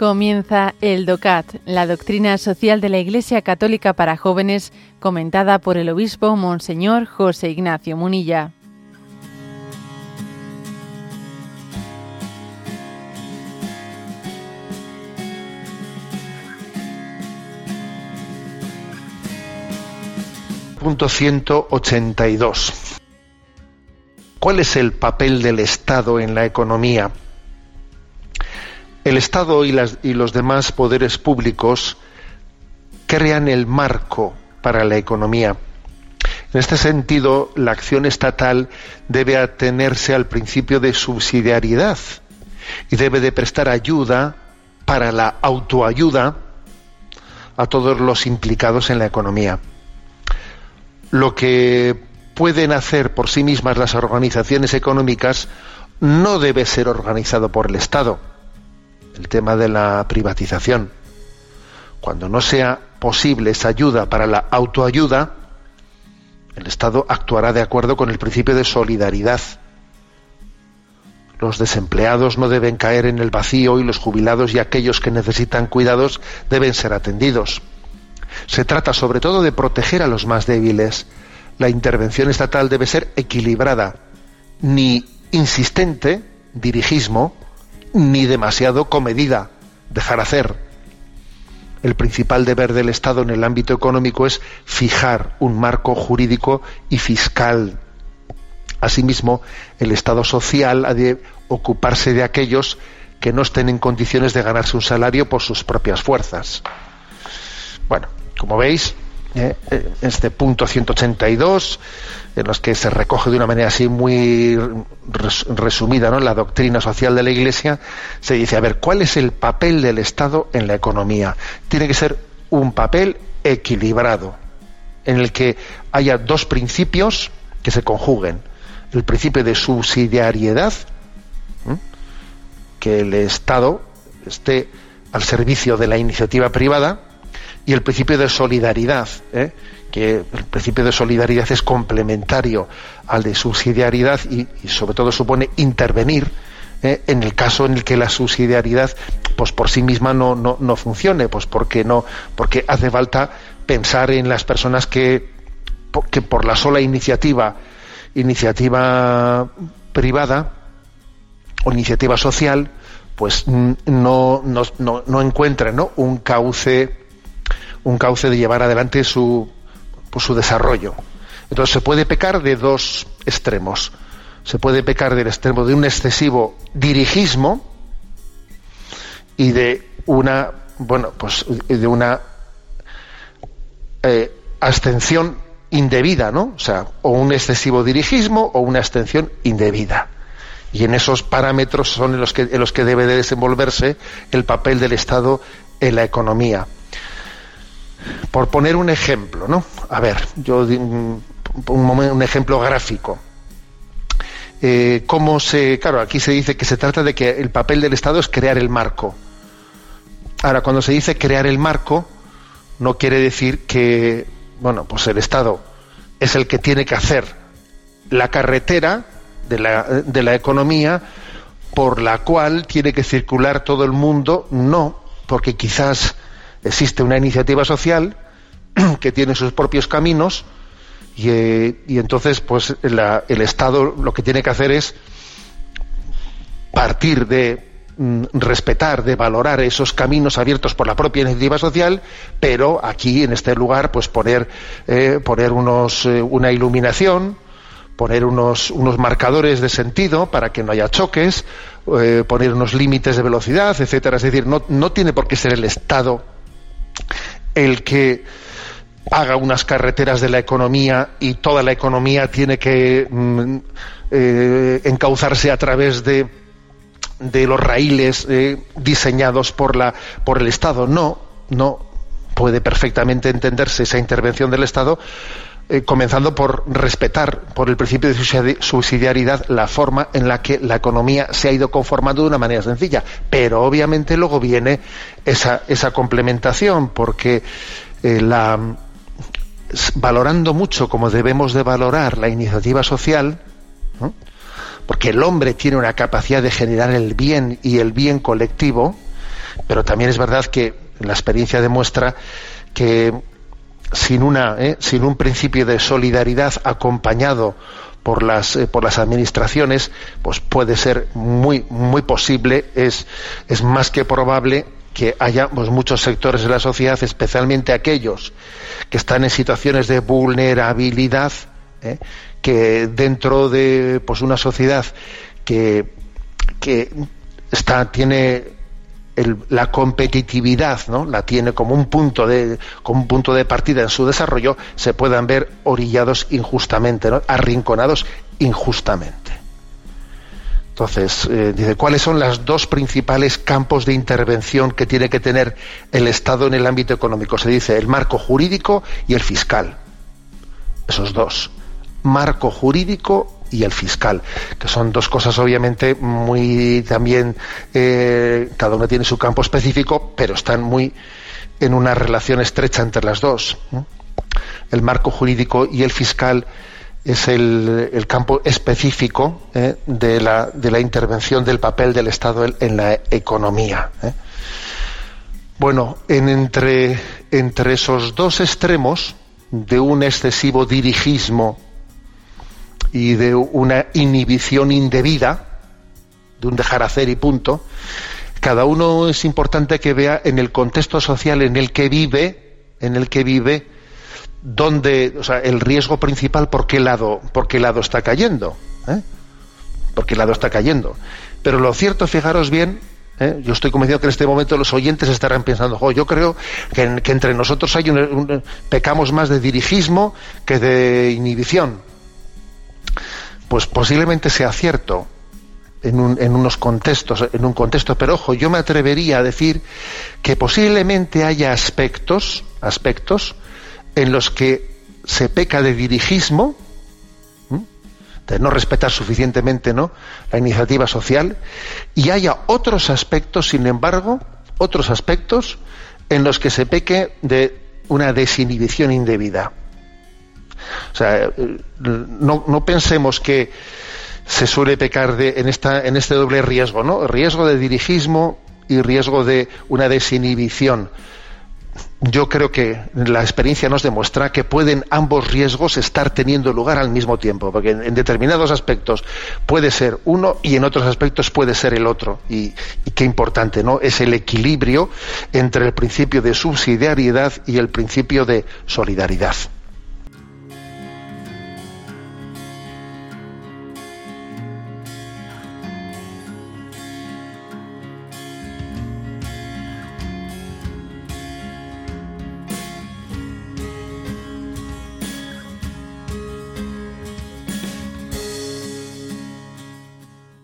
Comienza el DOCAT, la doctrina social de la Iglesia Católica para jóvenes, comentada por el obispo Monseñor José Ignacio Munilla. Punto 182. ¿Cuál es el papel del Estado en la economía? El Estado y, los demás poderes públicos crean el marco para la economía. En este sentido, la acción estatal debe atenerse al principio de subsidiariedad y debe de prestar ayuda para la autoayuda a todos los implicados en la economía. Lo que pueden hacer por sí mismas las organizaciones económicas no debe ser organizado por el Estado el tema de la privatización. Cuando no sea posible esa ayuda para la autoayuda, el Estado actuará de acuerdo con el principio de solidaridad. Los desempleados no deben caer en el vacío y los jubilados y aquellos que necesitan cuidados deben ser atendidos. Se trata sobre todo de proteger a los más débiles. La intervención estatal debe ser equilibrada, ni insistente, dirigismo, ni demasiado comedida, dejar hacer. El principal deber del Estado en el ámbito económico es fijar un marco jurídico y fiscal. Asimismo, el Estado social ha de ocuparse de aquellos que no estén en condiciones de ganarse un salario por sus propias fuerzas. Bueno, como veis, ¿eh? Eh, este punto 182, en los que se recoge de una manera así muy resumida ¿no? la doctrina social de la Iglesia, se dice, a ver, ¿cuál es el papel del Estado en la economía? Tiene que ser un papel equilibrado, en el que haya dos principios que se conjuguen. El principio de subsidiariedad, que el Estado esté al servicio de la iniciativa privada, y el principio de solidaridad, ¿eh? que el principio de solidaridad es complementario al de subsidiariedad y, sobre todo supone intervenir ¿eh? en el caso en el que la subsidiariedad pues por sí misma no, no, no funcione, pues porque no, porque hace falta pensar en las personas que, que por la sola iniciativa, iniciativa privada o iniciativa social, pues no, no, no, no encuentran ¿no? un cauce un cauce de llevar adelante su, pues, su desarrollo. Entonces se puede pecar de dos extremos. Se puede pecar del extremo de un excesivo dirigismo y de una, bueno, pues de una eh, abstención indebida, ¿no? O sea, o un excesivo dirigismo o una abstención indebida. Y en esos parámetros son en los que, en los que debe de desenvolverse el papel del Estado en la economía. Por poner un ejemplo, ¿no? A ver, yo un, un ejemplo gráfico. Eh, cómo se, claro, aquí se dice que se trata de que el papel del Estado es crear el marco. Ahora, cuando se dice crear el marco, no quiere decir que, bueno, pues el Estado es el que tiene que hacer la carretera de la, de la economía por la cual tiene que circular todo el mundo, no, porque quizás existe una iniciativa social que tiene sus propios caminos y, eh, entonces pues el Estado lo que tiene que hacer es partir de mm, respetar, de valorar esos caminos abiertos por la propia iniciativa social, pero aquí en este lugar pues poner eh, poner unos eh, una iluminación, poner unos unos marcadores de sentido para que no haya choques, poner unos límites de velocidad, etcétera. Es decir, no, no tiene por qué ser el Estado el que haga unas carreteras de la economía y toda la economía tiene que mm, eh, encauzarse a través de, de los raíles eh, diseñados por, la, por el Estado. No, no puede perfectamente entenderse esa intervención del Estado eh, comenzando por respetar por el principio de subsidiariedad la forma en la que la economía se ha ido conformando de una manera sencilla. Pero obviamente luego viene esa, esa complementación, porque eh, la, valorando mucho como debemos de valorar la iniciativa social, porque el hombre tiene una capacidad de generar el bien y el bien colectivo, Pero también es verdad que la experiencia demuestra que sin, una, ¿eh? sin un principio de solidaridad acompañado por las, eh, por las administraciones, pues puede ser muy, muy posible, es, es más que probable que haya pues, muchos sectores de la sociedad, especialmente aquellos que están en situaciones de vulnerabilidad, ¿eh? que dentro de pues, una sociedad que, que está, tiene la competitividad ¿no? la tiene como un punto de como un punto de partida en su desarrollo se puedan ver orillados injustamente ¿no? arrinconados injustamente entonces eh, dice cuáles son los dos principales campos de intervención que tiene que tener el Estado en el ámbito económico se dice el marco jurídico y el fiscal esos dos marco jurídico y el fiscal, que son dos cosas obviamente muy también, eh, cada uno tiene su campo específico, pero están muy en una relación estrecha entre las dos. El marco jurídico y el fiscal es el, campo específico eh, de, la, de, la, intervención del papel del Estado en la economía. Eh. Bueno, en entre, entre esos dos extremos de un excesivo dirigismo y de una inhibición indebida, de un dejar hacer y punto, cada uno es importante que vea en el contexto social en el que vive, en el que vive, dónde, o sea, el riesgo principal por qué lado, por qué lado está cayendo, ¿eh? por lado está cayendo. Pero lo cierto, fijaros bien, ¿eh? yo estoy convencido que en este momento los oyentes estarán pensando, yo creo que, entre nosotros hay un, pecamos más de dirigismo que de inhibición pues posiblemente sea cierto en, unos contextos, en un contexto, pero ojo, yo me atrevería a decir que posiblemente haya aspectos, aspectos en los que se peca de dirigismo, de no respetar suficientemente ¿no? la iniciativa social, y haya otros aspectos, sin embargo, otros aspectos en los que se peque de una desinhibición indebida. O sea, no, no pensemos que se suele pecar en, esta, en este doble riesgo, ¿no? Riesgo de dirigismo y riesgo de una desinhibición. Yo creo que la experiencia nos demuestra que pueden ambos riesgos estar teniendo lugar al mismo tiempo, porque en, determinados aspectos puede ser uno y en otros aspectos puede ser el otro. Y qué importante, ¿no? Es el equilibrio entre el principio de subsidiariedad y el principio de solidaridad.